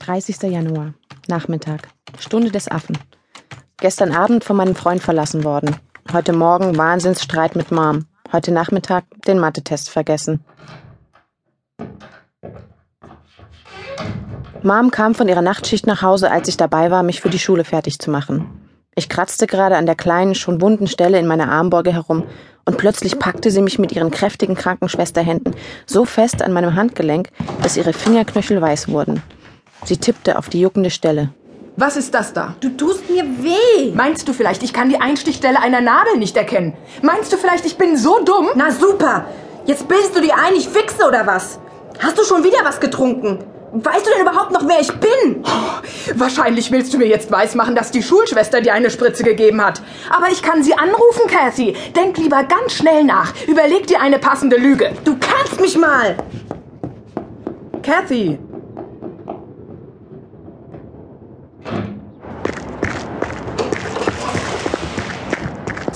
30. Januar, Nachmittag, Stunde des Affen. Gestern Abend von meinem Freund verlassen worden. Heute Morgen Wahnsinnsstreit mit Mom. Heute Nachmittag den Mathe-Test vergessen. Mom kam von ihrer Nachtschicht nach Hause, als ich dabei war, mich für die Schule fertig zu machen. Ich kratzte gerade an der kleinen, schon wunden Stelle in meiner Armbeuge herum und plötzlich packte sie mich mit ihren kräftigen Krankenschwesterhänden so fest an meinem Handgelenk, dass ihre Fingerknöchel weiß wurden. Sie tippte auf die juckende Stelle. Was ist das da? Du tust mir weh. Meinst du vielleicht, ich kann die Einstichstelle einer Nadel nicht erkennen? Meinst du vielleicht, ich bin so dumm? Na super. Jetzt bildest du dir ein, ich fixe oder was? Hast du schon wieder was getrunken? Weißt du denn überhaupt noch, wer ich bin? Oh, wahrscheinlich willst du mir jetzt weismachen, dass die Schulschwester dir eine Spritze gegeben hat. Aber ich kann sie anrufen, Cathy. Denk lieber ganz schnell nach. Überleg dir eine passende Lüge. Du kannst mich mal. Cathy.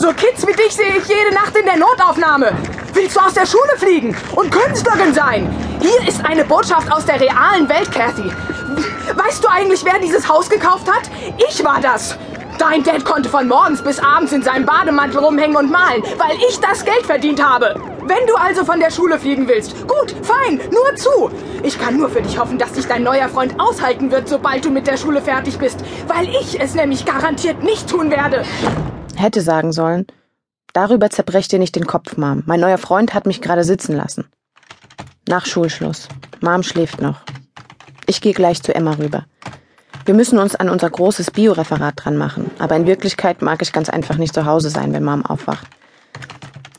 So Kids wie dich sehe ich jede Nacht in der Notaufnahme. Willst du aus der Schule fliegen und Künstlerin sein? Hier ist eine Botschaft aus der realen Welt, Cathy. Weißt du eigentlich, wer dieses Haus gekauft hat? Ich war das. Dein Dad konnte von morgens bis abends in seinem Bademantel rumhängen und malen, weil ich das Geld verdient habe. Wenn du also von der Schule fliegen willst, gut, fein, nur zu. Ich kann nur für dich hoffen, dass dich dein neuer Freund aushalten wird, sobald du mit der Schule fertig bist, weil ich es nämlich garantiert nicht tun werde. Hätte sagen sollen, darüber zerbrech dir nicht den Kopf, Mom. Mein neuer Freund hat mich gerade sitzen lassen. Nach Schulschluss. Mom schläft noch. Ich gehe gleich zu Emma rüber. Wir müssen uns an unser großes Bioreferat dran machen, aber in Wirklichkeit mag ich ganz einfach nicht zu Hause sein, wenn Mom aufwacht.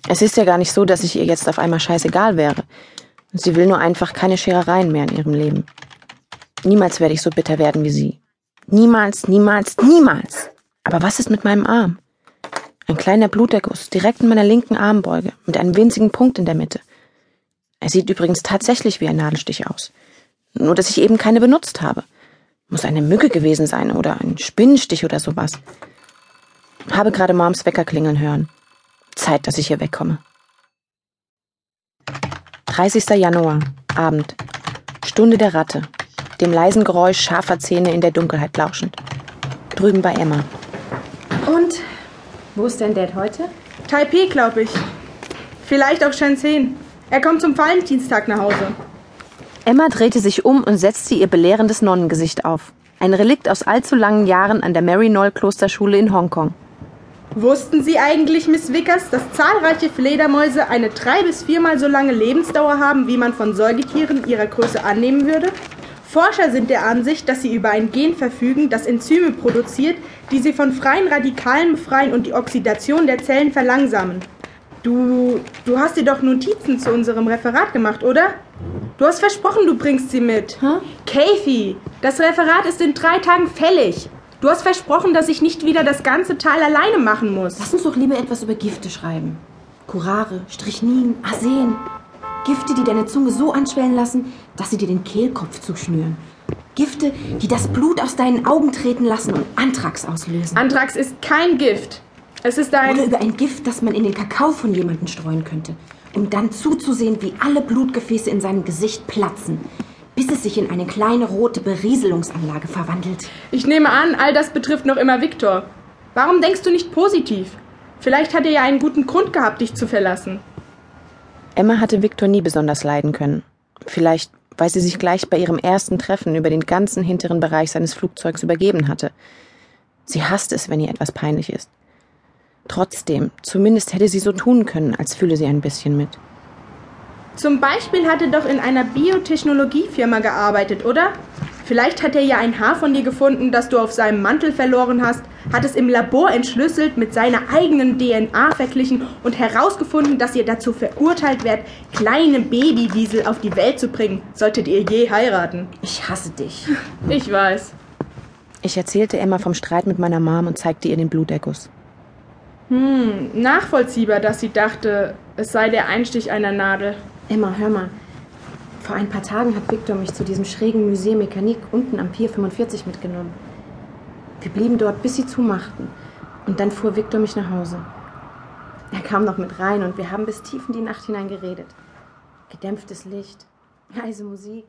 Es ist ja gar nicht so, dass ich ihr jetzt auf einmal scheißegal wäre. Sie will nur einfach keine Scherereien mehr in ihrem Leben. Niemals werde ich so bitter werden wie sie. Niemals, niemals, niemals. Aber was ist mit meinem Arm? Ein kleiner Bluterguss direkt in meiner linken Armbeuge mit einem winzigen Punkt in der Mitte. Er sieht übrigens tatsächlich wie ein Nadelstich aus. Nur, dass ich eben keine benutzt habe. Muss eine Mücke gewesen sein oder ein Spinnenstich oder sowas. Habe gerade Moms Wecker klingeln hören. Zeit, dass ich hier wegkomme. 30. Januar, Abend. Stunde der Ratte. Dem leisen Geräusch scharfer Zähne in der Dunkelheit lauschend. Drüben bei Emma. Und wo ist dein Dad heute? Taipei, glaube ich. Vielleicht auch Shenzhen. Er kommt zum Valentinstag nach Hause. Emma drehte sich um und setzte ihr belehrendes Nonnengesicht auf. Ein Relikt aus allzu langen Jahren an der Mary Noll Klosterschule in Hongkong. Wussten Sie eigentlich, Miss Vickers, dass zahlreiche Fledermäuse eine drei bis viermal so lange Lebensdauer haben, wie man von Säugetieren ihrer Größe annehmen würde? Forscher sind der Ansicht, dass sie über ein Gen verfügen, das Enzyme produziert, die sie von freien Radikalen befreien und die Oxidation der Zellen verlangsamen. Du, du hast dir doch Notizen zu unserem Referat gemacht, oder? Du hast versprochen, du bringst sie mit. Hä? Kathy, das Referat ist in drei Tagen fällig. Du hast versprochen, dass ich nicht wieder das ganze Teil alleine machen muss. Lass uns doch lieber etwas über Gifte schreiben. Curare, Strychnin, Arsen. Gifte, die deine Zunge so anschwellen lassen, dass sie dir den Kehlkopf zuschnüren. Gifte, die das Blut aus deinen Augen treten lassen und Anthrax auslösen. Anthrax ist kein Gift. Es ist ein. Oder über ein Gift, das man in den Kakao von jemandem streuen könnte, um dann zuzusehen, wie alle Blutgefäße in seinem Gesicht platzen, bis es sich in eine kleine rote Berieselungsanlage verwandelt. Ich nehme an, all das betrifft noch immer Viktor. Warum denkst du nicht positiv? Vielleicht hat er ja einen guten Grund gehabt, dich zu verlassen. Emma hatte Viktor nie besonders leiden können. Vielleicht, weil sie sich gleich bei ihrem ersten Treffen über den ganzen hinteren Bereich seines Flugzeugs übergeben hatte. Sie hasste es, wenn ihr etwas peinlich ist. Trotzdem, zumindest hätte sie so tun können, als fühle sie ein bisschen mit. Zum Beispiel hat er doch in einer Biotechnologiefirma gearbeitet, oder? Vielleicht hat er ja ein Haar von dir gefunden, das du auf seinem Mantel verloren hast, hat es im Labor entschlüsselt, mit seiner eigenen DNA verglichen und herausgefunden, dass ihr dazu verurteilt werdet, kleine Babywiesel auf die Welt zu bringen, solltet ihr je heiraten. Ich hasse dich. Ich weiß. Ich erzählte Emma vom Streit mit meiner Mom und zeigte ihr den Bluterguss. Hm, nachvollziehbar, dass sie dachte, es sei der Einstich einer Nadel. Emma, hör mal. Vor ein paar Tagen hat Victor mich zu diesem schrägen Museum Mechanik unten am Pier 45 mitgenommen. Wir blieben dort, bis sie zumachten. Und dann fuhr Victor mich nach Hause. Er kam noch mit rein und wir haben bis tief in die Nacht hinein geredet. Gedämpftes Licht, leise Musik.